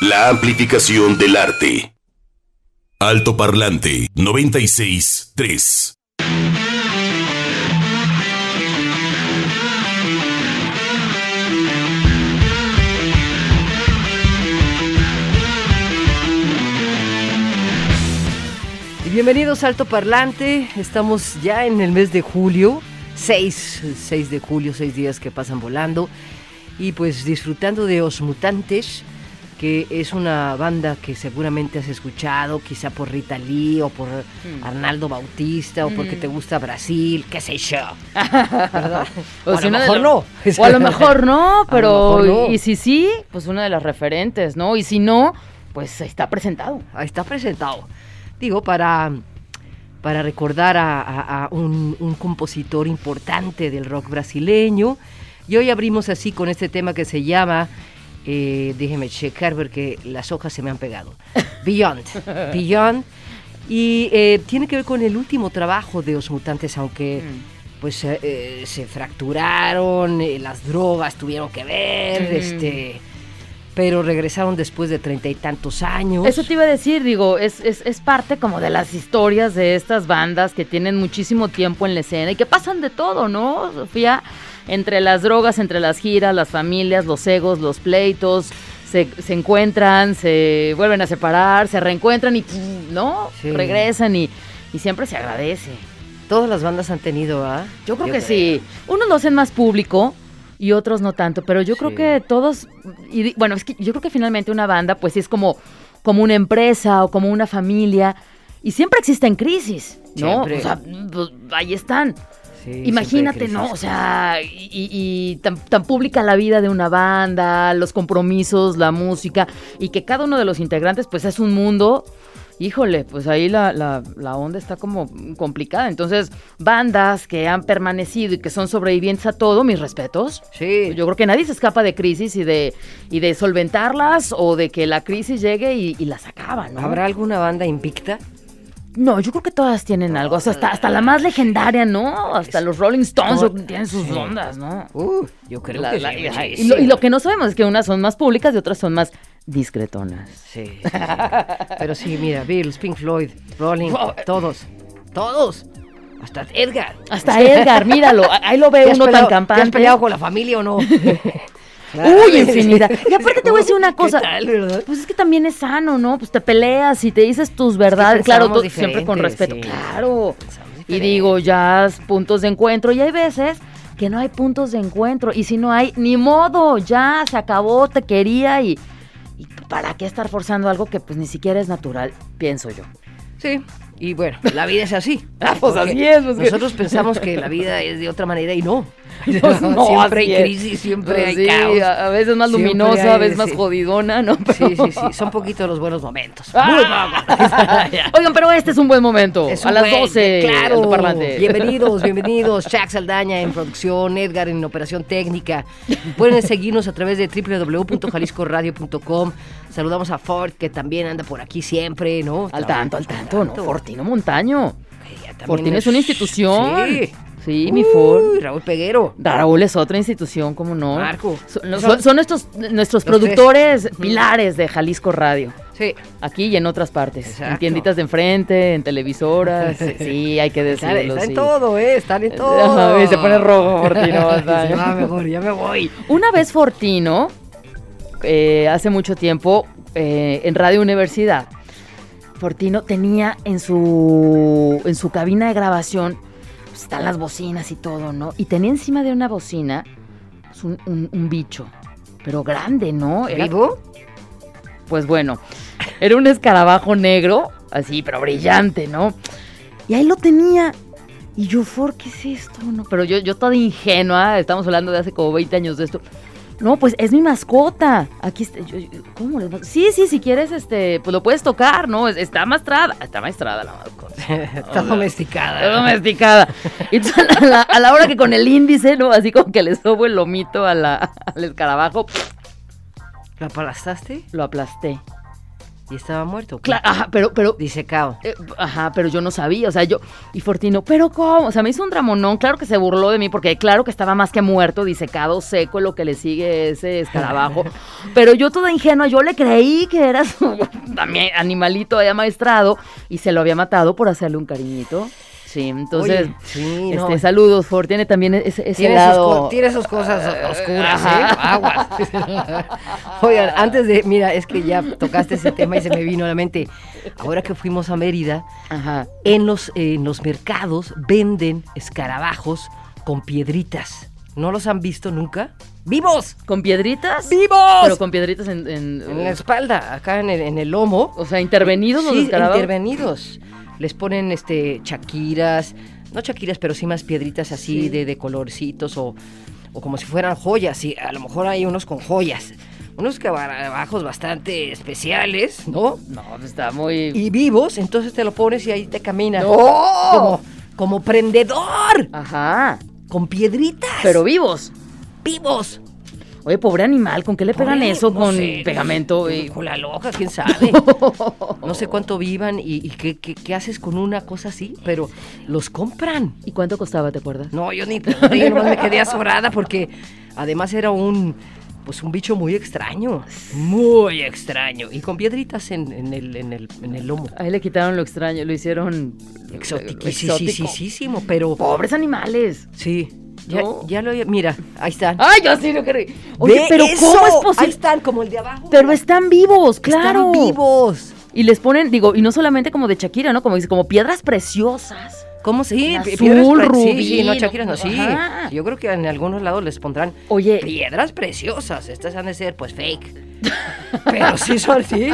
La amplificación del arte. Alto Parlante 963. Bienvenidos a Alto Parlante, estamos ya en el mes de julio, 6, 6 de julio, 6 días que pasan volando y pues disfrutando de Os Mutantes, que es una banda que seguramente has escuchado, quizá por Rita Lee o por Mm. Arnaldo Bautista o porque te gusta Brasil, qué sé yo. O O a lo mejor lo- no. O a lo mejor no, pero mejor no. y si sí, pues una de las referentes, ¿no? Y si no, pues está presentado. Ahí está presentado. Digo, para, para recordar a, a- a un, un compositor importante del rock brasileño. Y hoy abrimos así con este tema que se llama, eh, déjeme checar porque las hojas se me han pegado, Beyond. Beyond. Y eh, tiene que ver con el último trabajo de Los Mutantes, aunque pues eh, eh, se fracturaron, eh, las drogas tuvieron que ver, Ujú. este, pero regresaron después de treinta y tantos años. Eso te iba a decir, digo, es, es, es parte como de las historias de estas bandas que tienen muchísimo tiempo en la escena y que pasan de todo, ¿no, Sofía? Entre las drogas, entre las giras, las familias, los egos, los pleitos, se, se encuentran, se vuelven a separar, se reencuentran y. ¿no? Sí. Regresan y, y siempre se agradece. Todas las bandas han tenido, ¿ah? Yo creo que sí. Unos lo hacen más público y otros no tanto, pero yo creo que todos, y bueno, es que yo creo que finalmente una banda pues sí es como, como una empresa o como una familia y siempre existen crisis, ¿no? Siempre. O sea, pues, ahí están. Sí, Imagínate, ¿no? O sea, y, y- y tan, tan pública la vida de una banda, los compromisos, la música, y que cada uno de los integrantes, pues es un mundo. Híjole, pues ahí la, la, la onda está como complicada. Entonces, bandas que han permanecido y que son sobrevivientes a todo, mis respetos. Sí. Yo creo que nadie se escapa de crisis y de, y de solventarlas o de que la crisis llegue y, y las acaba, ¿no? ¿Habrá alguna banda invicta? No, yo creo que todas tienen algo. O sea, hasta, hasta la más legendaria, ¿no? Hasta los Rolling Stones yo- tienen sus Sí. ondas, ¿no? Uh, yo creo La- que la- sí, y, lo, sí. y lo que no sabemos es que unas son más públicas y otras son más discretonas. Sí, sí, sí. Pero sí, mira, Beatles, Pink Floyd, Rolling, todos, todos. Hasta Edgar. Hasta Edgar, míralo, ahí lo ve ¿Te has uno peleado- tan campante. ¿Te has peleado con la familia o no? Uy, infinidad. Y aparte te voy a decir una cosa. ¿Qué tal? Pues es que también es sano, ¿no? Pues te peleas y te dices tus verdades. claro, tú- siempre con respeto. sí. Claro. Y digo, ya puntos de encuentro. Y hay veces que no hay puntos de encuentro. Y si no hay, ni modo, ya se acabó, te quería y. ¿Y para qué estar forzando algo que pues ni siquiera es natural? Pienso yo. Sí, y bueno, la vida es así. Ah, pues así es, pues que- Nosotros pensamos que la vida es de otra manera y no. Pues no, siempre hay crisis, siempre Pues hay sí, caos. A, veces más Siempre luminosa, a veces más jodidona, ¿no? Sí, sí, sí, son poquitos los buenos momentos. ¡Ah! Muy pocos. Oigan, pero este es un buen momento. Es a las buen- 12. Claro. altoparlante. Bienvenidos, bienvenidos. Jack Saldaña en producción, Edgar en operación técnica. Pueden seguirnos a través de www.jaliscoradio.com. Saludamos a Ford, que también anda por aquí siempre, ¿no? Al tanto, al tanto, ¿no? Fortino Montaño. Fortino es una institución. Sí. Sí, mi Ford. Raúl Peguero. Raúl es otra institución, ¿cómo no? Marco. Son, son- son nuestros, nuestros Los productores pilares de Jalisco Radio. Sí. Aquí y en otras partes. Exacto. En tienditas de enfrente, en televisoras. Sí, hay que decirlo. está en todo, ¿eh? Están en Ajá, todo. se pone rojo, Fortino, "Ah, mejor, ya me voy. Una vez Fortino, eh, hace mucho tiempo, eh, en Radio Universidad, Fortino tenía en su, en su cabina de grabación, pues, están las bocinas y todo, ¿no? Y tenía encima de una bocina pues, un, un- un bicho, pero grande, ¿no? Era- ¿Vivo? pues bueno, era un escarabajo negro, así, pero brillante, ¿no? Y ahí lo tenía. Y yo, ¿por qué es esto? No, pero yo, yo toda ingenua, estamos hablando de hace como 20 años de esto. No, pues es mi mascota. Aquí está. yo- yo- ¿Cómo? le va- Sí, sí, si quieres, este, pues lo puedes tocar, ¿no? Es- Está maestrada. Está maestrada la mascota. Está domesticada. Está domesticada. Y entonces, a la, a la hora que con el índice, ¿no? Así como que le sobo el lomito a la- al escarabajo, ¿La aplastaste? lo aplasté. Y estaba muerto. ¿qué? Claro, ajá, pero, pero, Disecado. eh, ajá, pero yo no sabía, o sea, yo, y Fortino, pero ¿cómo? O sea, me hizo un dramonón, claro que se burló de mí, porque claro que estaba más que muerto, disecado, seco, lo que le sigue ese escarabajo, pero yo toda ingenua, yo le creí que era su también animalito ahí amaestrado, y se lo había matado por hacerle un cariñito. Sí, entonces, Oye, sí, no. este, saludos, For, tiene también ese, ese Tiene sus, lado... co- tiene sus cosas oscuras, Ajá. ¿eh? Aguas. Oigan, antes de, mira, es que ya tocaste ese tema y se me vino a la mente. Ahora que fuimos a Mérida, Ajá. en los, en los mercados venden escarabajos con piedritas. ¿No los han visto nunca? ¡Vivos! ¿Con piedritas? ¡Vivos! Pero con piedritas en... en- En la espalda, acá en el, en el lomo. o sea, intervenidos los Sí, escarabajos. intervenidos. Les ponen este chaquiras, no chaquiras, pero sí más piedritas así Sí. de, de colorcitos o, o como si fueran joyas. Y a lo mejor hay unos con joyas. Unos escarabajos bastante especiales, ¿no? No, está muy... Y vivos, entonces te lo pones y ahí te caminas. ¡No! Como, como prendedor, Ajá. con piedritas. Pero vivos. vivos. Oye, pobre animal, ¿con qué le pegan eso? no con sé, pegamento. y- Con la loja, quién sabe. No sé cuánto vivan y, y qué, qué- qué haces con una cosa así, pero los compran. ¿Y cuánto costaba, te acuerdas? No, yo ni pregunté, yo nomás me quedé asombrada porque además era un pues un bicho muy extraño, muy extraño y con piedritas en, en el, en, el, en el lomo. Ahí le quitaron lo extraño, lo hicieron Exótico, exótico. pero Pobres animales. sí. Ya, No. ya lo mira, ahí están. Ay, yo sí lo quería. Oye, pero eso, ¿cómo es Ahí posible? están como el de abajo. Pero están vivos, claro. Están vivos. Y les ponen, digo, y no solamente como de Shakira, ¿no? Como dice, como piedras preciosas. ¿Cómo sí? Azul, piedras rubí, Sí, sí, no, no, Shakira no, sí. ajá. Yo creo que en algunos lados les pondrán Oye, piedras preciosas. Estas han de ser, pues, fake. Pero sí son, sí.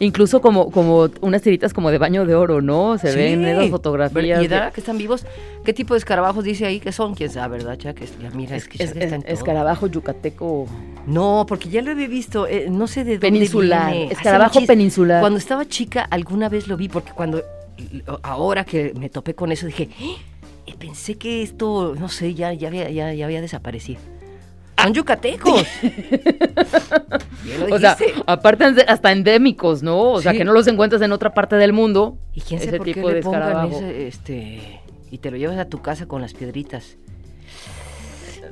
Incluso como, como unas tiritas como de baño de oro, ¿no? Se Sí. ven esas fotografías. ¿Y de- que están vivos? ¿Qué tipo de escarabajos dice ahí que son? ¿Quién sabe, verdad, ya mira, es, que Es- en es- escarabajo yucateco. No, porque ya lo había visto, eh, no sé de dónde Peninsular, viene. Escarabajo peninsular. Cuando estaba chica, alguna vez lo vi, porque cuando, ahora que me topé con eso, dije, "Eh, pensé que esto, no sé, ya, ya, había, ya, ya había desaparecido. Son yucatecos. Bien lo O sea, aparte hasta endémicos, ¿no? O sea, que no los encuentras en otra parte del mundo. ¿Y quién ese sabe por qué tipo le de pongan ese, este, y te lo llevas a tu casa con las piedritas?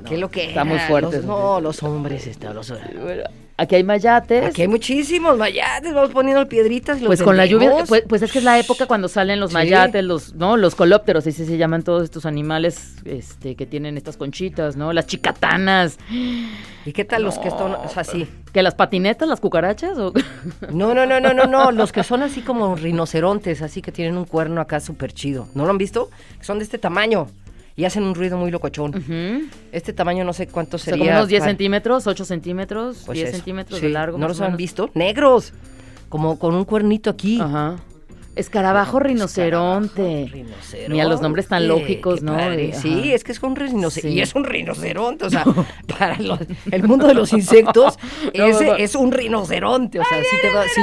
¿Qué es lo que está muy era? fuerte Los- no, los hombres, está, los Bueno, aquí hay mayates. Aquí hay muchísimos mayates, vamos poniendo piedritas. y los Pues con la lluvia, pues, pues es que es la época cuando salen los Sí. mayates, los, ¿no? Los colópteros, así se llaman todos estos animales, este, que tienen estas conchitas, ¿no? Las chicatanas, ¿Y qué tal los que están o sea, así? que las patinetas, las cucarachas, o No, no, no, no, no, no, los que son así como rinocerontes, así que tienen un cuerno acá súper chido. ¿No lo han visto? Son de este tamaño y hacen un ruido muy locochón. Este tamaño no sé cuánto O sea, sería. como unos 10 para- centímetros, 8 centímetros, pues 10 eso. centímetros Sí, de largo. ¿No los o han visto? Negros, como con un cuernito aquí. Ajá. Escarabajo rinoceronte. Rinoceronte. Mira, los nombres tan lógicos, ¿no? padre. Sí, es que es un rinoceronte. Sí. Y es un rinoceronte. O sea, para los- el mundo de los insectos, No, ese no, es un rinoceronte. O sea, sí te va así.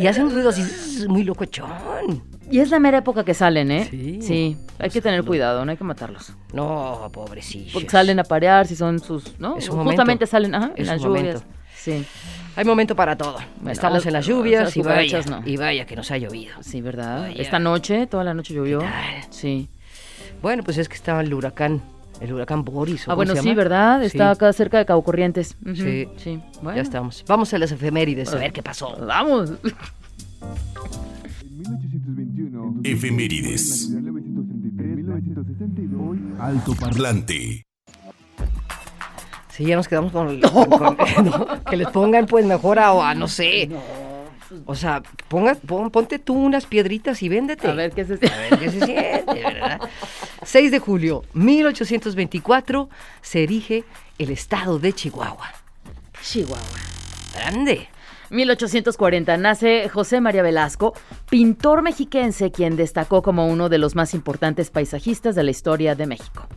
Y hacen un ruido así, muy locochón. Y es la mera época que salen, ¿eh? Sí. hay que tener cuidado, no hay que matarlos. No, pobrecillos. Porque salen a parear, si son sus, ¿no? Es un Justamente momento. salen, ajá, en Es las un lluvias. momento. Sí, Hay momento para todo. Bueno, Estamos las- en las las lluvias y vaya, no. y vaya que nos ha llovido. sí, ¿verdad? Vaya. Esta noche, toda la noche llovió. ¿Qué tal? Sí. Bueno, pues es que estaba el huracán, el huracán Boris. ¿o Ah, bueno, se sí? ¿verdad? Está Sí, acá cerca de Cabo Corrientes. Sí. Sí. Bueno, Ya estamos. Vamos a las efemérides a ver qué pasó. Vamos. En 1821. Efemérides. En 1933, 1962. Alto Parlante. Sí, ya nos quedamos con, con- con- no, que les pongan pues mejor a, a, no sé. O sea, ponga, pon- ponte tú unas piedritas y véndete. A ver qué se A ver qué se siente, ¿verdad? 6 de julio, 1824, se erige el estado de Chihuahua. Chihuahua. Grande. 1840 nace José María Velasco, pintor mexiquense quien destacó como uno de los más importantes paisajistas de la historia de México.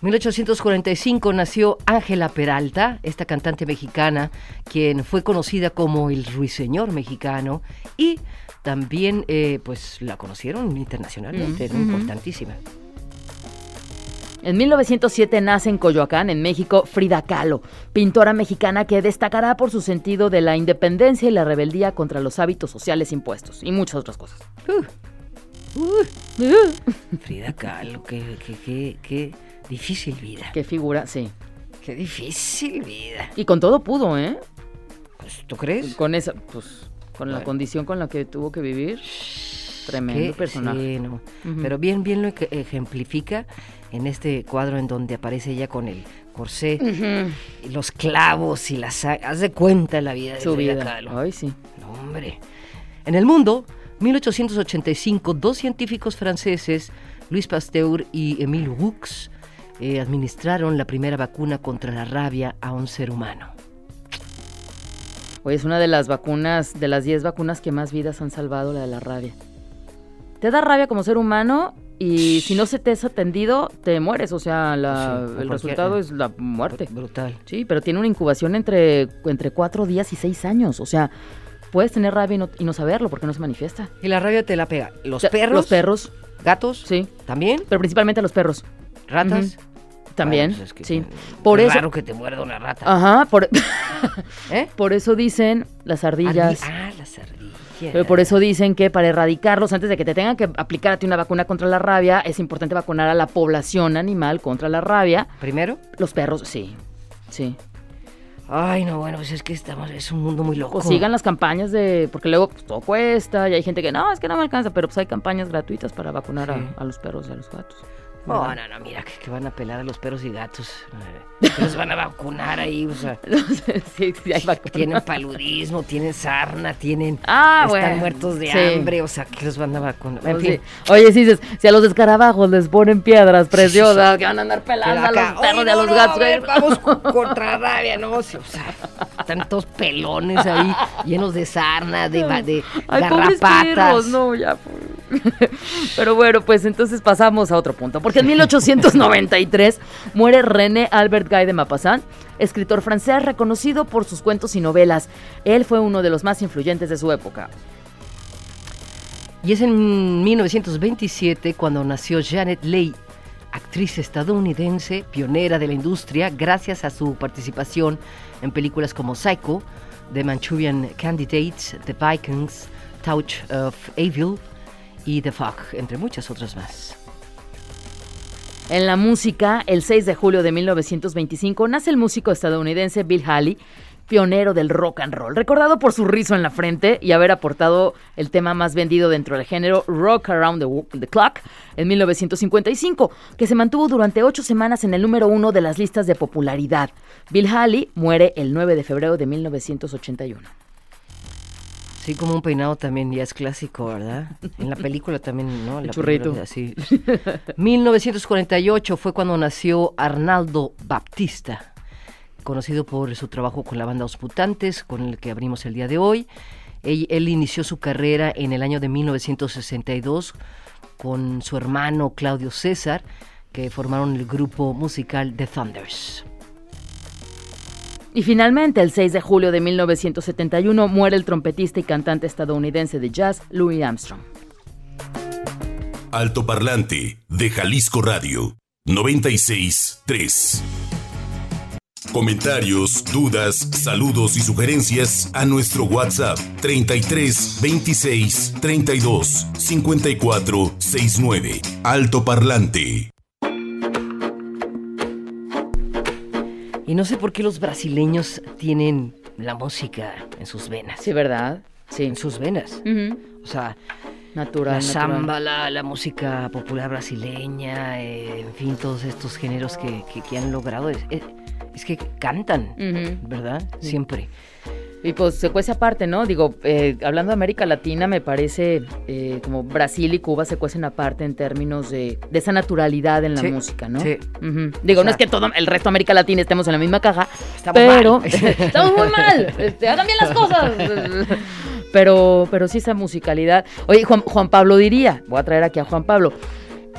1845 nació Ángela Peralta, esta cantante mexicana, quien fue conocida como el ruiseñor mexicano y también pues la conocieron internacionalmente, Mm, importantísima. En 1907 nace en Coyoacán, en México, Frida Kahlo, pintora mexicana que destacará por su sentido de la independencia y la rebeldía contra los hábitos sociales impuestos y muchas otras cosas. Frida Kahlo, qué, qué, qué, qué difícil vida. Qué figura, sí. Qué difícil vida. Y con todo pudo, ¿eh? Pues, ¿Tú crees? Con esa, pues, con la condición con la que tuvo que vivir. Tremendo Qué- personaje. sí, no. Pero bien, bien lo ej- ejemplifica en este cuadro en donde aparece ella con el corsé, y los clavos y las... Haz de cuenta la vida de Su vida. Kahlo. Ay, sí. No, hombre. En el mundo, 1885, dos científicos franceses, Louis Pasteur y Émile Roux, eh, administraron la primera vacuna contra la rabia a un ser humano. Oye, es una de las vacunas, de las 10 vacunas que más vidas han salvado, la de la rabia. Te da rabia como ser humano y si no se te es atendido, te mueres. O sea, la- Sí, el resultado es la muerte. Brutal. Sí, pero tiene una incubación entre, entre cuatro días y seis años. O sea, puedes tener rabia y no, y no saberlo porque no se manifiesta. Y la rabia te la pega. Los Te- perros, Los perros, gatos, sí. también, Pero principalmente los perros. ratas. También, Bueno, pues es que sí. Por qué eso, raro que te muerda una rata. ajá, por, ¿Eh? por eso dicen las ardillas. Ardi- Ah, las ardillas. Pero por eso dicen que para erradicarlos, antes de que te tengan que aplicar a ti una vacuna contra la rabia, es importante vacunar a la población animal contra la rabia. Primero. Los perros, sí. Sí. Ay, no, bueno, pues es que estamos, es un mundo muy loco. O sigan las campañas de. Porque luego pues, todo cuesta y hay gente que no, es que no me alcanza, pero pues hay campañas gratuitas para vacunar a, los perros y a los gatos. No, ¿verdad? no, no, mira, que, que van a pelar a los perros y gatos. Que los van a vacunar ahí, o sea. sí, sí, hay vacunas. Tienen paludismo, tienen sarna, tienen. Ah, están bueno, muertos de sí. hambre, o sea, que los van a vacunar. En Oye, fin. Oye, si dices, si a los escarabajos les ponen piedras preciosas, que van a andar pelando a los perros "Oye, y a no, los no, gatos. a ver, vamos contra la rabia, ¿no? O sea, tantos pelones ahí, llenos de sarna, de, de Ay, pobres garrapatas. perros, no, ya. pobre. Pero bueno, pues entonces pasamos a otro punto. Porque en 1893 muere René Albert Guy de Maupassant, escritor francés reconocido por sus cuentos y novelas. Él fue uno de los más influyentes de su época. Y es en 1927 cuando nació Janet Leigh, actriz estadounidense, pionera de la industria, gracias a su participación en películas como Psycho, The Manchurian Candidates, The Vikings, Touch of Evil y The Fog, entre muchas otras más. En la música, el 6 de julio de 1925 nace el músico estadounidense Bill Haley, pionero del rock and roll, recordado por su rizo en la frente y haber aportado el tema más vendido dentro del género Rock Around the, the Clock en 1955, que se mantuvo durante ocho semanas en el número uno de las listas de popularidad. Bill Haley muere el 9 de febrero de 1981. Sí, como un peinado también ya es clásico, ¿verdad? En la película también, ¿no? El La churrito. película, sí. 1948 fue cuando nació Arnaldo Baptista, conocido por su trabajo con la banda Os Mutantes, con el que abrimos el día de hoy. Él, él inició su carrera en el año de 1962 con su hermano Claudio César, que formaron el grupo musical The Thunders. Y finalmente, el 6 de julio de 1971 muere el trompetista y cantante estadounidense de jazz Louis Armstrong. Altoparlante de Jalisco Radio 963. Comentarios, dudas, saludos y sugerencias a nuestro WhatsApp 33 26 32 54 69. Altoparlante. Y no sé por qué los brasileños tienen la música en sus venas. Sí, ¿verdad? Sí. En sus venas. O sea, Natural, la samba, la, la música popular brasileña, eh, en fin, todos estos géneros que, que- que han logrado, es, es- es que cantan, Ujú. ¿verdad? Siempre. Y pues se cuece aparte, ¿no? Digo, eh, hablando de América Latina, me parece eh, como Brasil y Cuba se cuecen aparte en términos de, de esa naturalidad en la Sí, música, ¿no? sí. Digo, O no es que todo el resto de América Latina estemos en la misma caja, Estamos pero mal. estamos muy mal. Este, hagan bien las cosas. Pero, pero sí esa musicalidad. Oye, Juan, Juan Pablo diría, voy a traer aquí a Juan Pablo.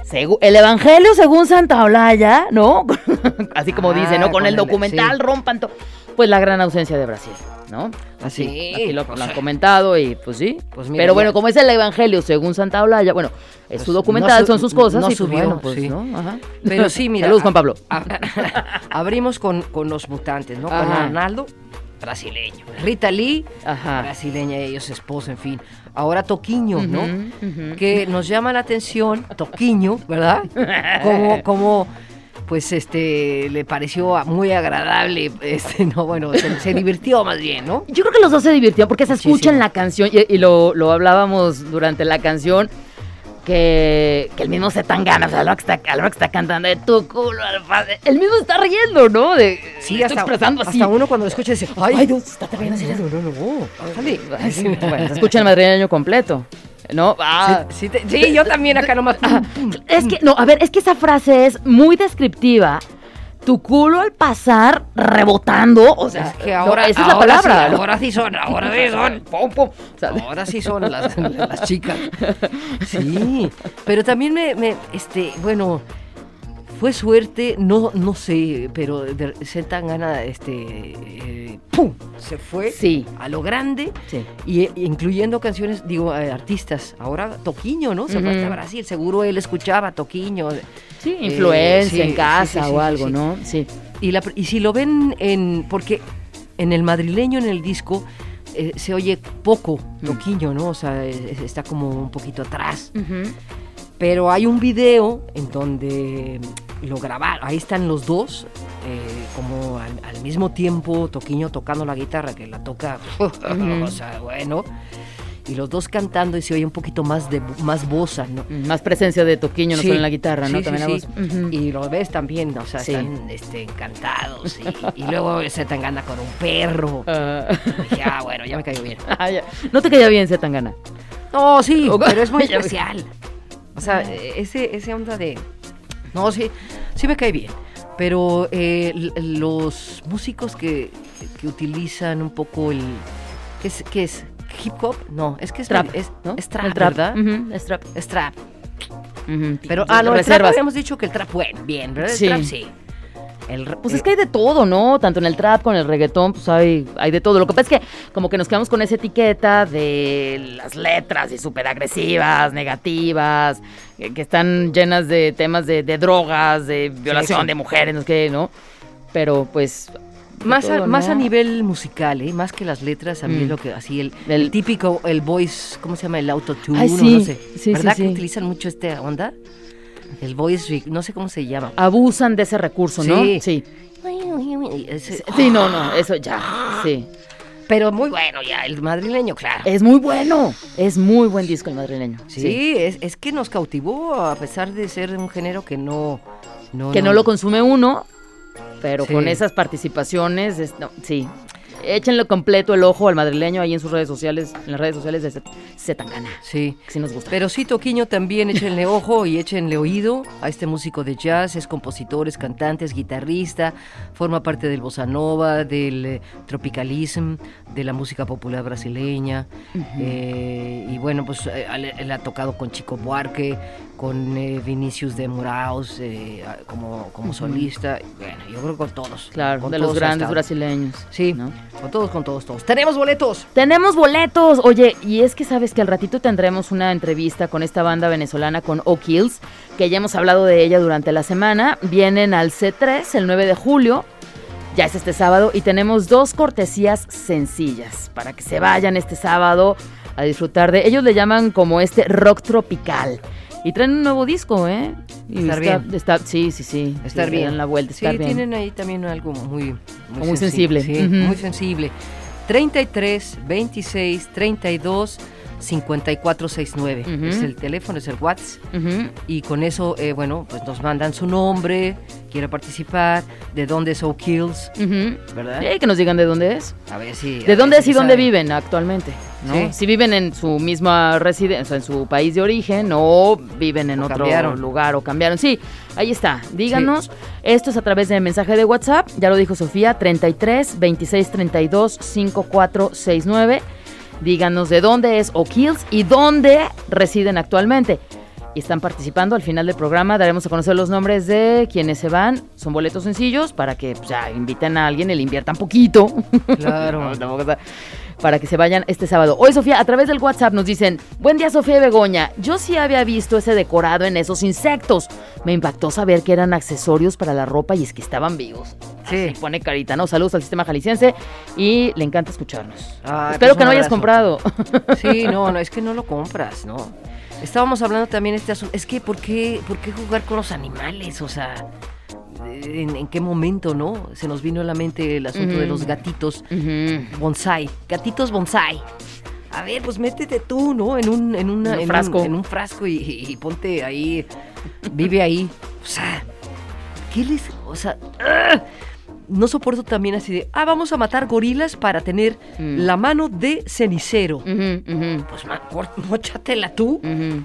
Segu- el Evangelio según Santa Olaya, ¿no? Así como Ah, dice, ¿no? Con con el el- documental sí. rompan todo. Pues la gran ausencia de Brasil, ¿no? Así, aquí lo, pues, lo han comentado y pues sí. Pues mira, Pero bueno, ya- como es el Evangelio según Santa Olaya, bueno, es su Pues, documental, no su- son sus cosas no y pues, subió, pues, sí. ¿no? Ajá. Pero sí, mira. Saludos, Juan Pablo. a- a- abrimos con, con los mutantes, ¿no? Con. Arnaldo, brasileño. Rita Lee, Ajá. brasileña, ellos esposa, en fin. Ahora Toquiño, ¿no? Que nos llama la atención, Toquiño, ¿verdad? Como, como, pues, este, le pareció muy agradable, este, no, bueno, se, se divirtió más bien, ¿no? Yo creo que los dos se divirtieron porque se escucha en la canción y, y lo, lo hablábamos durante la canción que, que el mismo se tan gana, o sea, a lo que está, a lo que está cantando de tu culo el mismo está riendo, ¿no? De, Sí, está hasta, expresando así. hasta uno cuando lo escucha dice, ay, Ay, Dios, está terminando así. no, Bueno, se escucha el madrileño completo, ¿no? Ah, Sí, sí, te- sí, yo también acá nomás. Ah, es que, no, a ver, es que esa frase es muy descriptiva. Tu culo al pasar rebotando, o sea, Es que ahora, no, esa es la palabra. ahora sí son, ahora sí son. O sea, Ahora sí son las, las chicas. Sí, pero también me, me, este, bueno, fue suerte, no, no sé, pero de tan gana, este, eh, ¡pum! Se fue Sí. a lo grande, Sí. y, e- incluyendo canciones, digo, eh, artistas. Ahora Toquiño, ¿no? Se fue Ujú. hasta Brasil, seguro él escuchaba Toquiño. Sí, Eh, influencia sí, en casa o algo. ¿no? Sí. Y, la, y si lo ven en. Porque en el madrileño, en el disco, eh, se oye poco Mm. Toquiño, ¿no? O sea, es- está como un poquito atrás. Pero hay un video en donde lo grabaron. Ahí están los dos, eh, como al, al mismo tiempo, Toquiño tocando la guitarra, que la toca. o sea, bueno. Y los dos cantando y se oye un poquito más de más bosa, ¿no? Mm, Más presencia de Toquiño, no solo en la guitarra, ¿no? sí, También sí, la voz. Y lo ves también, o sea, están este, encantados. Y, y luego se te engana con un perro. Y ya, bueno, ya me cayó bien. ah, ya. No te caía bien Zetangana. No, sí, pero es muy especial. O sea, ese, ese onda de... No, sí, sí me cae bien. Pero eh, los músicos que, que utilizan un poco el... ¿Qué es? ¿Qué es? ¿Hip hop? No, es que es Trap, Es, ¿no? es trap, ¿verdad? es trap. Es trap. Pero, ah, no, el trap Reservas. habíamos dicho que el trap, bueno, bien, ¿verdad? El Sí. trap sí. El, Pues eh, es que hay de todo, ¿no? Tanto en el trap como en el reggaetón, pues hay, hay de todo. Lo que pasa es que como que nos quedamos con esa etiqueta de las letras y súper agresivas, negativas, que, que están llenas de temas de, de drogas, de violación sí. de mujeres, no sé qué, ¿no? Pero pues... Más, a, más a nivel musical, ¿eh? más que las letras, a mí Mm. lo que así el, El- típico, el voice, ¿cómo se llama? El autotune, Ay, sí, no sé. sí, ¿Verdad sí. que utilizan mucho esta onda? El voice, no sé cómo se llama. Abusan de ese recurso, ¿no? Sí. Sí, no, no, eso ya, sí. Pero muy bueno ya, el madrileño, claro. Es muy bueno, es muy buen disco el madrileño. sí, Es, es que nos cautivó a pesar de ser un género que no... no que no lo consume uno, pero Sí. con esas participaciones, es- no, sí. Échenle completo el ojo al madrileño ahí en sus redes sociales, en las redes sociales de Zet- Zetangana, Sí. que sí nos gusta. Pero sí, Toquiño también, échenle ojo y échenle oído a este músico de jazz, es compositor, es cantante, es guitarrista, forma parte del bossa nova, del eh, tropicalism, de la música popular brasileña. eh, y bueno, pues eh, él, él ha tocado con Chico Buarque, con eh, Vinicius de Moraes eh, como, como solista. Bueno, yo creo que con todos. Claro, con de los todos ha grandes brasileños. Sí, ¿no? con todos, con todos, todos. ¡Tenemos boletos! Tenemos boletos. Oye, y es que sabes que al ratito tendremos una entrevista con esta banda venezolana con O'Kills, que ya hemos hablado de ella durante la semana. Vienen al C3 el 9 de julio. Ya es este sábado y tenemos dos cortesías sencillas para que se vayan este sábado a disfrutar de. Ellos le llaman como este rock tropical. Y traen un nuevo disco, ¿eh? Y Estar está- bien. está- sí, sí, sí. Estar sí, bien. dan la vuelta, Sí, estar bien. tienen ahí también algo muy, Muy sensible. Sí, Ujú. muy sensible. 33 26 32 54 69. Ujú. Es el teléfono, es el WhatsApp. Y con eso, eh, bueno, pues nos mandan su nombre, quiere participar, de dónde es O'Kills, Ujú. ¿verdad? Sí, que nos digan de dónde es. A ver si. ¿De dónde si es y dónde viven actualmente? ¿no? Sí. Si viven en su misma residencia, en su país de origen, o viven en O otro cambiaron. lugar o cambiaron. Sí, ahí está. Díganos. Esto es a través de mensaje de WhatsApp. Ya lo dijo Sofía, 33 26 32 54 69. Díganos de dónde es O'Kills y dónde residen actualmente. y están participando. Al final del programa daremos a conocer los nombres de quienes se van. Son boletos sencillos para que pues, ya inviten a alguien y le inviertan poquito. Claro. No, para que se vayan este sábado. Hoy, Sofía, a través del WhatsApp nos dicen, buen día, Sofía y Begoña. Yo sí había visto ese decorado en esos insectos. Me impactó saber que eran accesorios para la ropa y es que estaban vivos. Sí. Así pone carita, ¿no? Saludos al sistema jalisciense y le encanta escucharnos. Espero pues, que no hayas comprado. Sí, no, no, es que no lo compras, ¿no? Estábamos hablando también este asunto. Es que, ¿por qué, ¿por qué jugar con los animales? O sea, ¿en, en qué momento, no? Se nos vino a la mente el asunto de los gatitos Ujú. bonsai. Gatitos bonsai. A ver, pues métete tú, ¿no? En un, en una, un en frasco. en un frasco y, y- y ponte ahí, vive ahí. O sea, ¿qué les...? O sea, ¡ah! No soporto también así de, ah, vamos a matar gorilas para tener Mm. la mano de cenicero. Pues móchatela tú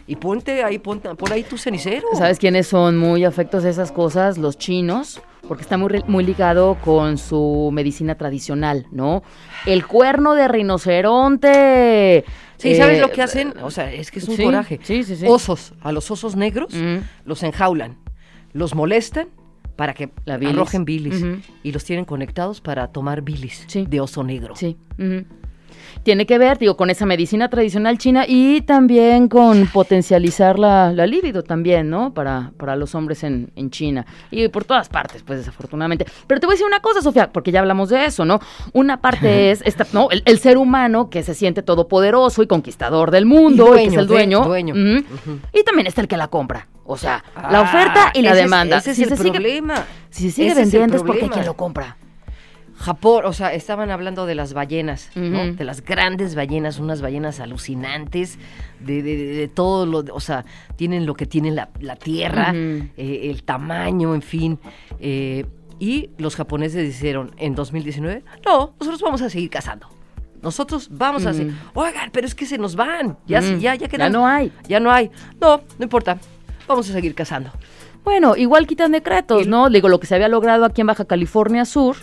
y ponte ahí, ponte, por ahí tu cenicero. ¿Sabes quiénes son muy afectos a esas cosas? Los chinos, porque está muy, muy ligado con su medicina tradicional, ¿no? El cuerno de rinoceronte. Sí, ¿sabes eh, lo que hacen? O sea, es que es un sí, coraje. sí, sí, sí. Osos, a los osos negros Ujú. los enjaulan, los molestan para que La bilis. arrojen bilis y los tienen conectados para tomar bilis Sí. de oso negro. Sí. Tiene que ver, digo, con esa medicina tradicional china y también con potencializar la, la libido también, ¿no? Para, para los hombres en, en China. Y por todas partes, pues desafortunadamente. Pero te voy a decir una cosa, Sofía, porque ya hablamos de eso, ¿no? Una parte es esta, ¿no? El, el ser humano que se siente todopoderoso y conquistador del mundo, Y y que es el dueño. Y también está el que la compra. O sea, la Ah, oferta y la ese es- demanda. ese es Si el se sigue- problema. si se sigue Ese es vendiendo es porque quien lo compra. Japón, o sea, estaban hablando de las ballenas, ¿no? De las grandes ballenas, unas ballenas alucinantes, de, de- de- de todo lo, o sea, tienen lo que tiene la, la tierra, eh, el tamaño, en fin. eh, y los japoneses dijeron en 2019, no, nosotros vamos a seguir cazando. Nosotros vamos a seguir. Oigan, pero es que se nos van. Ya, ya, ya ya quedan. no hay. Ya no hay. No, no importa. Vamos a seguir cazando. Bueno, igual quitan decretos, ¿no? Digo, lo que se había logrado aquí en Baja California Sur,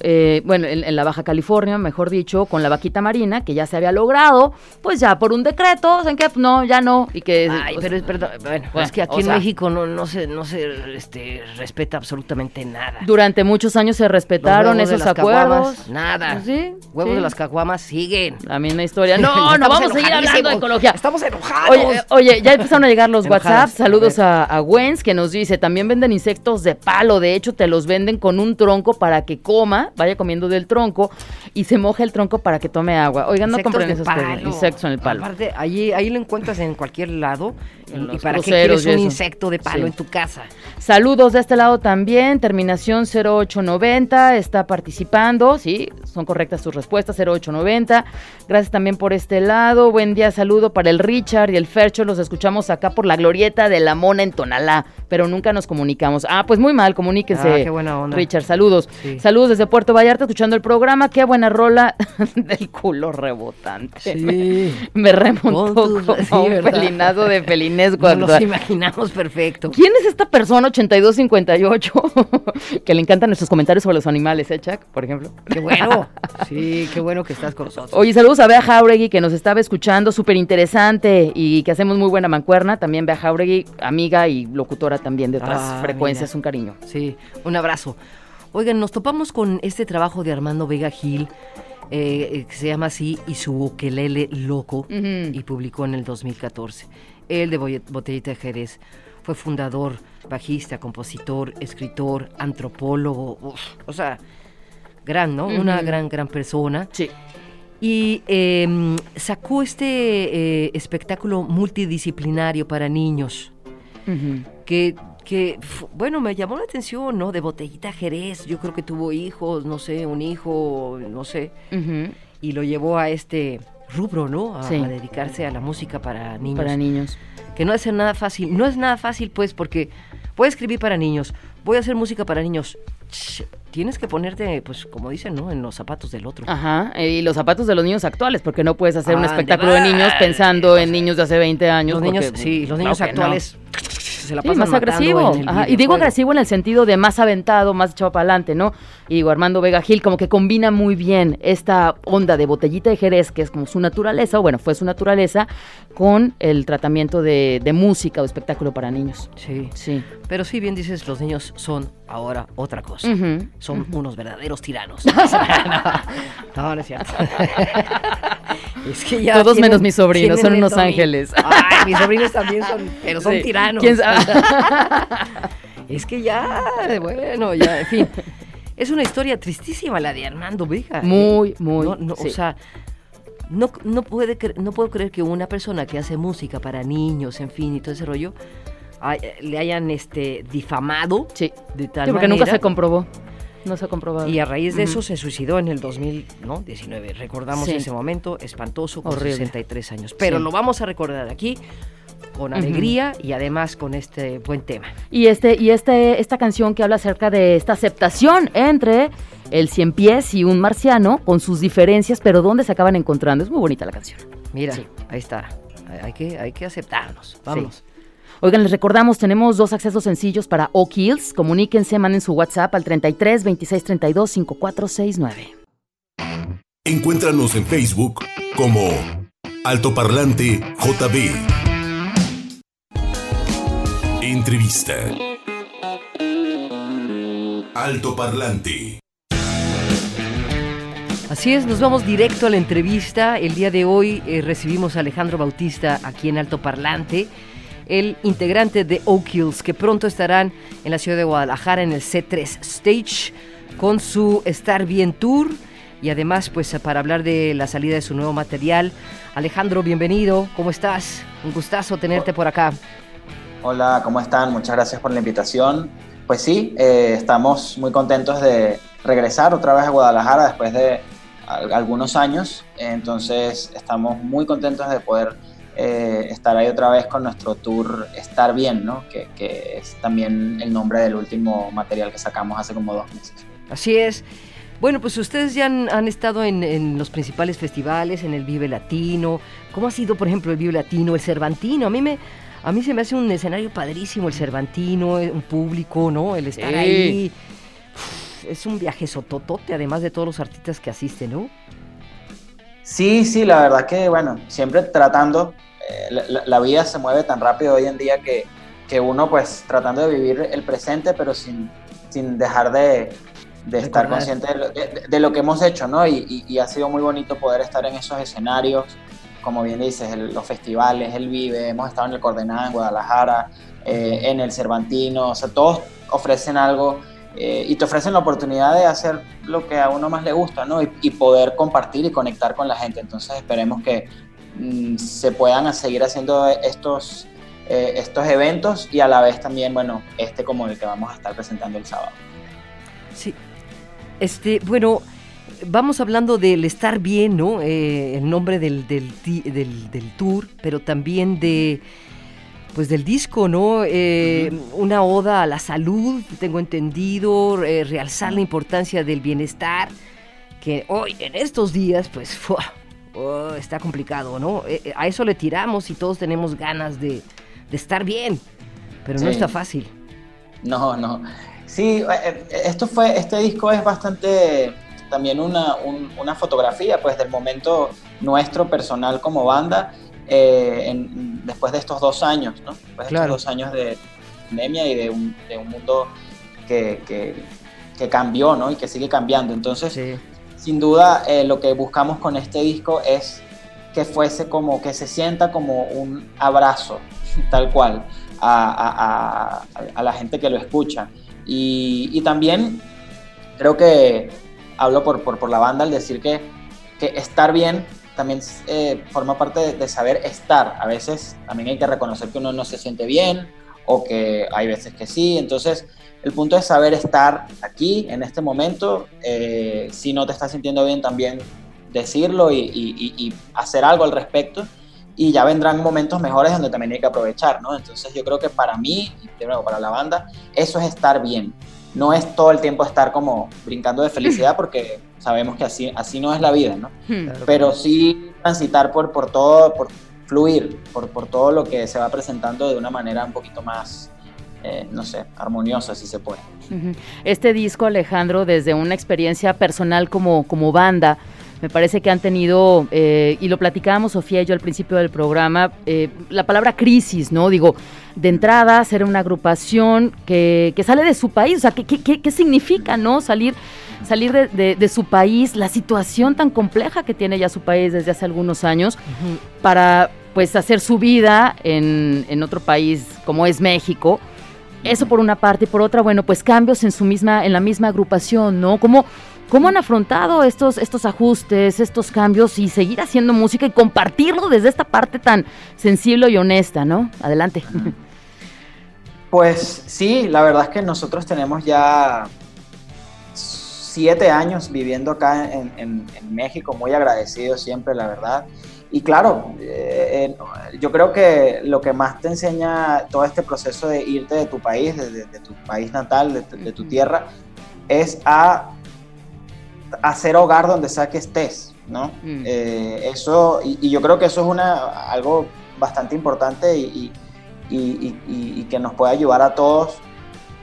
eh, bueno, en, en la Baja California, mejor dicho, con la vaquita marina, que ya se había logrado, pues ya por un decreto, ¿saben qué? No, ya no, y que... Ay, o pero sea, es, perdón, bueno, Bueno, es que aquí en sea- México no, no se, no se este, respeta absolutamente nada. durante muchos años se respetaron esos acuerdos. caguamas, nada. Sí, Huevos sí. de las caguamas siguen. La misma historia. No, no, vamos a seguir hablando de ecología. Estamos enojados. Oye, eh, oye, ya empezaron a llegar los WhatsApp. Saludos a a, a Wens que nos dice, también venden insectos de palo. De hecho, te los venden con un tronco para que vaya comiendo del tronco y se moje el tronco para que tome agua. Oigan, no compren esas cosas. palo. Insectos en el palo. Aparte, ahí, ahí lo encuentras en cualquier lado. En ¿Y para qué quieres un insecto de palo Sí. en tu casa? Saludos de este lado también, terminación 0890, está participando, sí, son correctas sus respuestas, 0890. Gracias también por este lado, buen día, saludo para el Richard y el Fercho, los escuchamos acá por la glorieta de la Mona en Tonalá, pero nunca nos comunicamos. Ah, pues muy mal, comuníquese. Ah, qué buena onda. Richard, saludos. Sí. Saludos desde Puerto Vallarta, escuchando el programa, qué buena rola del culo rebotante. Sí. Me remontó Con tus- como sí, un ¿verdad? felinazo de felinesco Nos los actual. imaginamos perfecto. ¿Quién es esta persona 8258 que le encantan nuestros comentarios sobre los animales, eh, Chuck, por ejemplo? Qué bueno. Sí, qué bueno que estás con nosotros. Oye, saludos a Bea Jauregui que nos estaba escuchando, súper interesante y que hacemos muy buena mancuerna. También Bea Jauregui, amiga y locutora también de otras Ah, frecuencias, mira. un cariño. Sí, un abrazo. Oigan, nos topamos con este trabajo de Armando Vega Gil, eh, que se llama así, y su ukelele loco, y publicó en el 2014. Él de Botellita de Jerez fue fundador, bajista, compositor, escritor, antropólogo, uf, o sea, gran, ¿no? Una gran, gran persona. Sí. Y eh, sacó este eh, espectáculo multidisciplinario para niños que, que, bueno, me llamó la atención, ¿no? De Botellita Jerez, yo creo que tuvo hijos, no sé, un hijo, no sé, y lo llevó a este rubro, ¿no? A, Sí. a dedicarse a la música para niños. Para niños. Que no es nada fácil, no es nada fácil, pues, porque voy a escribir para niños, voy a hacer música para niños. Ch, Tienes que ponerte, pues, como dicen, ¿no? En los zapatos del otro. Ajá, eh, y los zapatos de los niños actuales, porque no puedes hacer un espectáculo de de niños pensando en niños de hace 20 años. los niños, porque, sí, los niños no. actuales se la Sí, más agresivo. Ajá, Y digo agresivo en el sentido de más aventado, más echado para adelante, ¿no? Y digo, Armando Vega Gil como que combina muy bien esta onda de botellita de Jerez, que es como su naturaleza, o bueno, fue su naturaleza, con el tratamiento de, de música o espectáculo para niños. Sí, Sí. pero sí bien dices, los niños son ahora otra cosa. Ujú. Son unos verdaderos tiranos. no, no, es cierto. es que ya Todos tienen- menos mis sobrinos, son unos ángeles. Ay, mis sobrinos también son, pero son Sí. tiranos. ¿Quién sabe? es que ya, bueno, ya, en fin. Es una historia tristísima la de Armando Vega. ¿eh? Muy, muy, No, no, sí. O sea, no, no, puede no puedo creer que una persona que hace música para niños, en fin, y todo ese rollo, ay- le hayan este, difamado Sí. de tal Sí, porque nunca se comprobó. No se ha comprobado. Y a raíz de eso se suicidó en el 2019. Recordamos Sí. ese momento espantoso con Horrible. 63 años. Pero lo vamos a recordar aquí con alegría y además con este buen tema. Y este, y este, esta canción que habla acerca de esta aceptación entre el cien pies y un marciano, con sus diferencias, pero dónde se acaban encontrando. Es muy bonita la canción. Mira, Sí. ahí está. Hay- Hay que, hay que aceptarnos. Vamos. Oigan, les recordamos, tenemos dos accesos sencillos para O'Kills. Comuníquense, manden su WhatsApp al 33 26 32 5469. Encuéntranos en Facebook como Altoparlante JB. Entrevista. Altoparlante. Así es, nos vamos directo a la entrevista. El día de hoy eh, recibimos a Alejandro Bautista aquí en Alto Parlante, el integrante de O'Kills, que pronto estarán en la ciudad de Guadalajara en el C3 Stage con su Estar Bien Tour y además pues para hablar de la salida de su nuevo material. Alejandro, bienvenido, ¿cómo estás? Un gustazo tenerte por acá. Hola, ¿cómo están? Muchas gracias por la invitación. Pues sí, eh, estamos muy contentos de regresar otra vez a Guadalajara después de al- algunos años. Entonces estamos muy contentos de poder eh, estar ahí otra vez con nuestro tour Estar Bien, ¿no? Que, que es también el nombre del último material que sacamos hace como dos meses. Así es. Bueno, pues ustedes ya han, han estado en, en los principales festivales, en el Vive Latino. ¿Cómo ha sido, por ejemplo, el Vive Latino, el Cervantino? A mí me, a mí se me hace un escenario padrísimo el Cervantino, eh, un público, ¿no? El estar Sí. ahí. Uf, Es un viaje sototote, además de todos los artistas que asisten, ¿no? Sí, sí, la verdad que, bueno, siempre tratando, eh, la, vida se mueve tan rápido hoy en día que, que uno pues tratando de vivir el presente, pero sin, sin dejar de, de estar consciente de lo, de- de lo que hemos hecho, ¿no? Y, y- y ha sido muy bonito poder estar en esos escenarios, como bien dices, los festivales, el Vive, hemos estado en el Coordenada en Guadalajara, eh, en el Cervantino, o sea, todos ofrecen algo eh, y te ofrecen la oportunidad de hacer lo que a uno más le gusta, ¿no? Y, y poder compartir y conectar con la gente. Entonces esperemos que mm, se puedan seguir haciendo estos, eh, estos eventos y a la vez también, bueno, este como el que vamos a estar presentando el sábado. Sí. Este, bueno, vamos hablando del estar bien, ¿no? Eh, el nombre del, del, del- del tour, pero también de pues del disco, ¿no? Eh, Una oda a la salud, tengo entendido, eh, realzar la importancia del bienestar, que hoy, en estos días, pues, oh, está complicado, ¿no? Eh, a eso le tiramos y todos tenemos ganas de, de estar bien, pero no está fácil. No, no. Sí, esto fue, este disco es bastante también una, un- una fotografía pues del momento nuestro personal como banda eh, en- después de estos dos años, ¿no? Después de Claro. estos dos años de pandemia y de un, de un mundo que, que- que cambió, ¿no? Y que sigue cambiando. Entonces, Sí. sin duda eh, lo que buscamos con este disco es que fuese como que se sienta como un abrazo tal cual a, a- a- a la gente que lo escucha y, y también creo que hablo por, por, por la banda al decir que, que estar bien también eh, forma parte de, de saber estar a veces también hay que reconocer que uno no se siente bien o que hay veces que sí entonces el punto es saber estar aquí, en este momento. Eh, si no te estás sintiendo bien, también decirlo y, y- y- hacer algo al respecto. Y ya vendrán momentos mejores donde también hay que aprovechar, ¿no? Entonces yo creo que para mí, y de nuevo para la banda, eso es estar bien. No es todo el tiempo estar como brincando de felicidad porque sabemos que así, así no es la vida, ¿no? Hmm. Claro. pero sí transitar por, por todo, por fluir, por, por todo lo que se va presentando de una manera un poquito más, eh, no sé, armoniosa si se puede. Este disco, Alejandro, desde una experiencia personal como, como banda, me parece que han tenido, eh, y lo platicábamos Sofía y yo al principio del programa, eh, la palabra crisis, ¿no? Digo, de entrada, ser una agrupación que, que sale de su país, o sea, ¿qué, qué, qué- qué significa, ¿no? Salir, salir de, de- de su país, la situación tan compleja que tiene ya su país desde hace algunos años, para pues hacer su vida en, en otro país como es México. Eso por una parte y por otra, bueno, pues cambios en su misma, en la misma agrupación, ¿no? ¿Cómo, cómo han afrontado estos, estos ajustes, estos cambios y seguir haciendo música y compartirlo desde esta parte tan sensible y honesta, ¿no? Adelante. Pues sí, la verdad es que nosotros tenemos ya siete años viviendo acá en, en- en México, muy agradecidos siempre, la verdad. Y claro, eh, eh, yo creo que lo que más te enseña todo este proceso de irte de tu país, de, de- de tu país natal, de tu tierra, es a hacer hogar donde sea que estés, ¿no? Mm. Eh, eso, y, y yo creo que eso es una, algo bastante importante y, y- que nos puede ayudar a todos.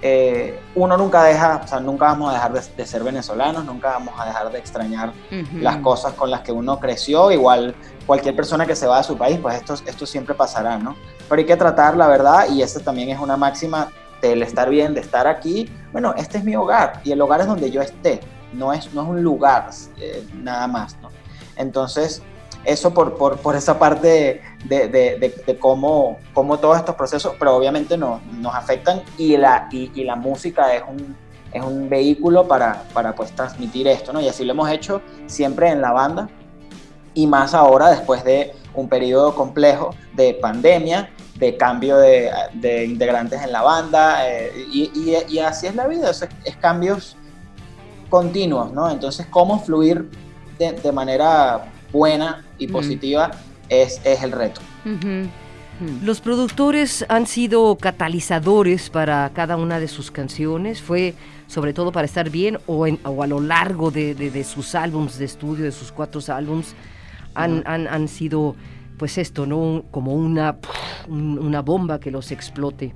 Eh, uno nunca deja, o sea, nunca vamos a dejar de, de ser venezolanos, nunca vamos a dejar de extrañar las cosas con las que uno creció, igual cualquier persona que se va a su país, pues esto, esto siempre pasará, ¿no? Pero hay que tratar la verdad y esa también es una máxima del estar bien, de estar aquí. Bueno, este es mi hogar y el hogar es donde yo esté, no es, no es un lugar eh, nada más, ¿no? Entonces, eso por, por, por esa parte de, de, de, cómo, cómo todos estos procesos, pero obviamente no, nos afectan y la, y, la música es un, es un vehículo para, para pues transmitir esto, ¿no? Y así lo hemos hecho siempre en la banda y más ahora después de un periodo complejo de pandemia, de cambio de, de integrantes en la banda, eh, y, así es la vida, es, cambios continuos, ¿no? Entonces, cómo fluir de, de manera buena y positiva mm. es, es, el reto. Uh -huh. Los productores han sido catalizadores para cada una de sus canciones, fue sobre todo para estar bien o, en, o a lo largo de, de, de, sus álbums de estudio, de sus cuatro álbums, han, uh -huh. han, han, sido pues esto, ¿no? Como una, una bomba que los explote.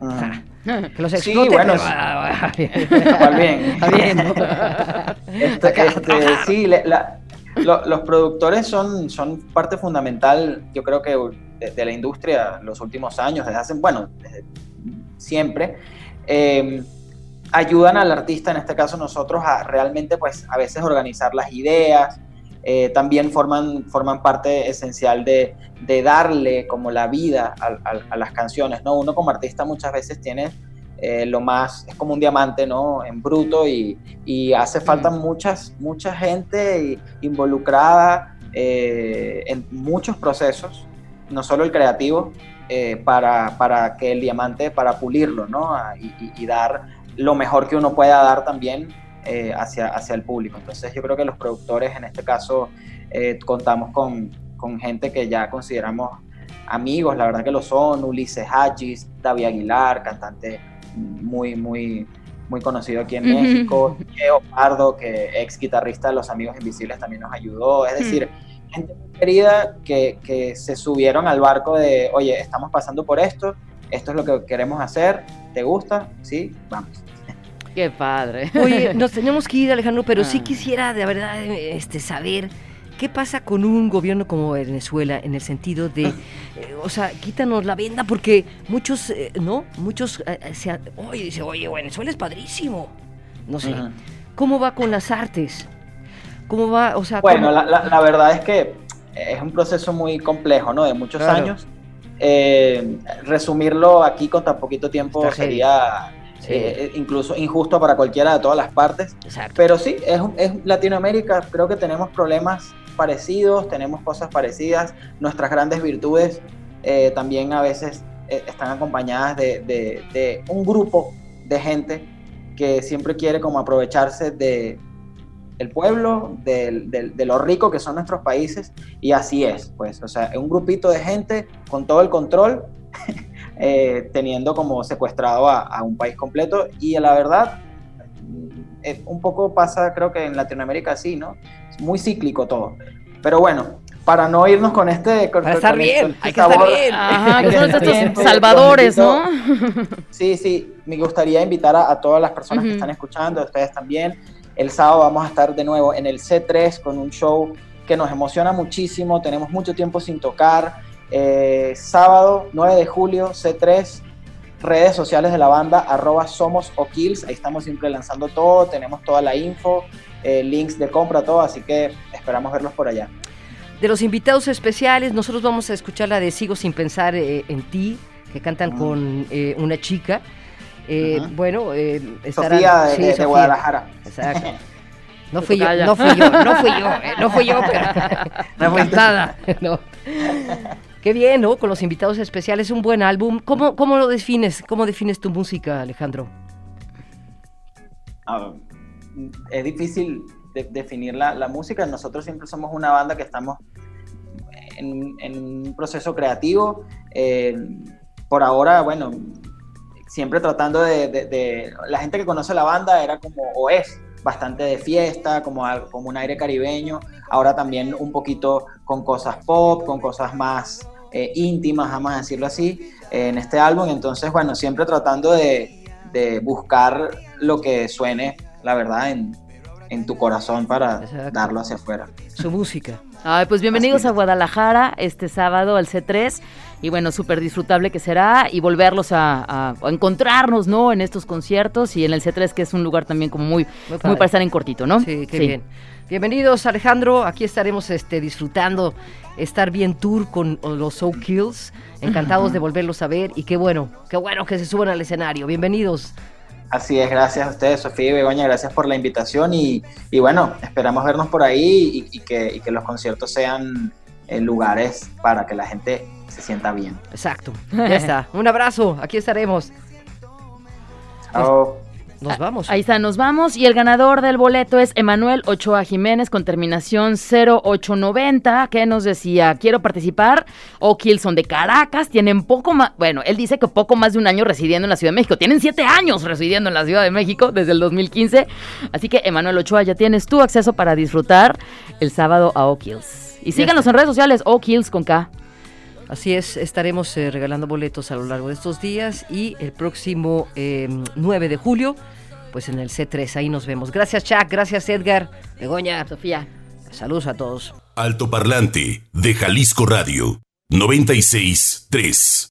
Uh -huh. Que los explote. Sí, bueno, igual bien. este, este, sí, la, lo, los productores son, son parte fundamental, yo creo que de, de, la industria los últimos años, desde hace, bueno, desde siempre. Eh, ayudan al artista, en este caso nosotros, a realmente, pues, a veces organizar las ideas, eh, también forman, forman parte esencial de, de darle como la vida a, a, a, las canciones, ¿no? Uno como artista muchas veces tiene eh, lo más, es como un diamante, ¿no? En bruto y, y hace falta mm. muchas, mucha gente involucrada eh, en muchos procesos, no solo el creativo, para, para, que el diamante, para pulirlo, ¿no? Y, y, y dar lo mejor que uno pueda dar también eh, hacia, hacia el público. Entonces yo creo que los productores en este caso eh, contamos con, con, gente que ya consideramos amigos, la verdad que lo son, Ulises Hachis, David Aguilar, cantante muy, muy, muy conocido aquí en uh -huh. México, Geo Pardo, que ex guitarrista de Los Amigos Invisibles también nos ayudó, es decir, uh -huh. gente muy querida que, que se subieron al barco de, oye, estamos pasando por esto, esto es lo que queremos hacer, ¿te gusta? Sí, vamos. Qué padre. Oye, nos tenemos que ir, Alejandro, pero ah. sí quisiera de verdad este, saber qué pasa con un gobierno como Venezuela en el sentido de, eh, o sea, quítanos la venda porque muchos, eh, ¿no? Muchos eh, se, oye, dice, oye, Venezuela es padrísimo. No sé. Uh -huh. ¿Cómo va con las artes? ¿Cómo va? O sea, bueno, la, la, la, verdad es que es un proceso muy complejo, ¿no? De muchos claro. años. Eh, resumirlo aquí con tan poquito tiempo Está sería sí. eh, incluso injusto para cualquiera de todas las partes. Exacto. Pero sí, es, es, Latinoamérica, creo que tenemos problemas parecidos, tenemos cosas parecidas, nuestras grandes virtudes eh, también a veces eh, están acompañadas de, de, de, un grupo de gente que siempre quiere como aprovecharse de el pueblo, de, de, de, lo rico que son nuestros países, y así es, pues, o sea, un grupito de gente con todo el control, eh, teniendo como secuestrado a, a, un país completo, y la verdad, eh, un poco pasa, creo que en Latinoamérica sí, ¿no? Es muy cíclico todo. Pero bueno, para no irnos con este... Con, Para con estar este- bien, este hay que estar bien. Ajá, que son estos Siempre salvadores, ¿no? Sí, sí, me gustaría invitar a, a todas las personas que están escuchando, a ustedes también. El sábado vamos a estar de nuevo en el C3 con un show que nos emociona muchísimo, tenemos mucho tiempo sin tocar. Eh, sábado 9 de julio, C3, redes sociales de la banda, arroba somos o kills, ahí estamos siempre lanzando todo, tenemos toda la info, eh, links de compra, todo, así que esperamos verlos por allá. De los invitados especiales, nosotros vamos a escuchar la de Sigo sin pensar eh, en ti, que cantan Mm. con eh, una chica. Eh. Bueno, eh, estarán- Sofía de, sí, de- de Sofía. Guadalajara. Exacto. No fui yo, no fui yo, no fui yo, eh, no fui yo, pero encantada. No. Qué bien, ¿no? Con los invitados especiales, un buen álbum. ¿Cómo, cómo lo defines? ¿Cómo defines tu música, Alejandro? Ah, es difícil de- definir la, música. Nosotros siempre somos una banda que estamos en, un proceso creativo. Eh, por ahora, bueno, siempre tratando de- La gente que conoce la banda era como, o es, bastante de fiesta, como, como un aire caribeño. Ahora también un poquito con cosas pop, con cosas más eh, íntimas, vamos a decirlo así, eh, en este álbum. Entonces, bueno, siempre tratando de, de buscar lo que suene, la verdad, en, en tu corazón para Exacto. darlo hacia afuera. Su música. Ay, pues bienvenidos Así a. Guadalajara este sábado al C3 y bueno, súper disfrutable que será y volverlos a, a- a encontrarnos, ¿no? En estos conciertos y en el C3 que es un lugar también como muy, Muy para estar en cortito, ¿no? Sí, qué bien. Bienvenidos, Alejandro. Aquí estaremos este, disfrutando estar bien tour con los So Kills. Encantados de volverlos a ver y qué bueno, qué bueno que se suban al escenario. Bienvenidos. Así es, gracias a ustedes, Sofía y Begoña, gracias por la invitación y, y bueno, esperamos vernos por ahí y, y que, y que los conciertos sean eh, lugares para que la gente se sienta bien. Exacto. Ya está. Un abrazo. Aquí estaremos. Chao. Nos vamos. Ahí está, nos vamos. Y el ganador del boleto es Emanuel Ochoa Jiménez con terminación 0890, que nos decía, quiero participar. O Kilson de Caracas, tienen poco más, bueno, él dice que poco más de un año residiendo en la Ciudad de México. Tienen siete años residiendo en la Ciudad de México desde el 2015. Así que, Emanuel Ochoa, ya tienes tu acceso para disfrutar el sábado a O'Kills. Y síganos en redes sociales, O'Kills con K. Así es, estaremos eh, regalando boletos a lo largo de estos días y el próximo eh, 9 de julio, pues en el C3, ahí nos vemos. Gracias Chuck, gracias Edgar, Begoña, Sofía. saludos a todos. Alto Parlante de Jalisco Radio 96 3.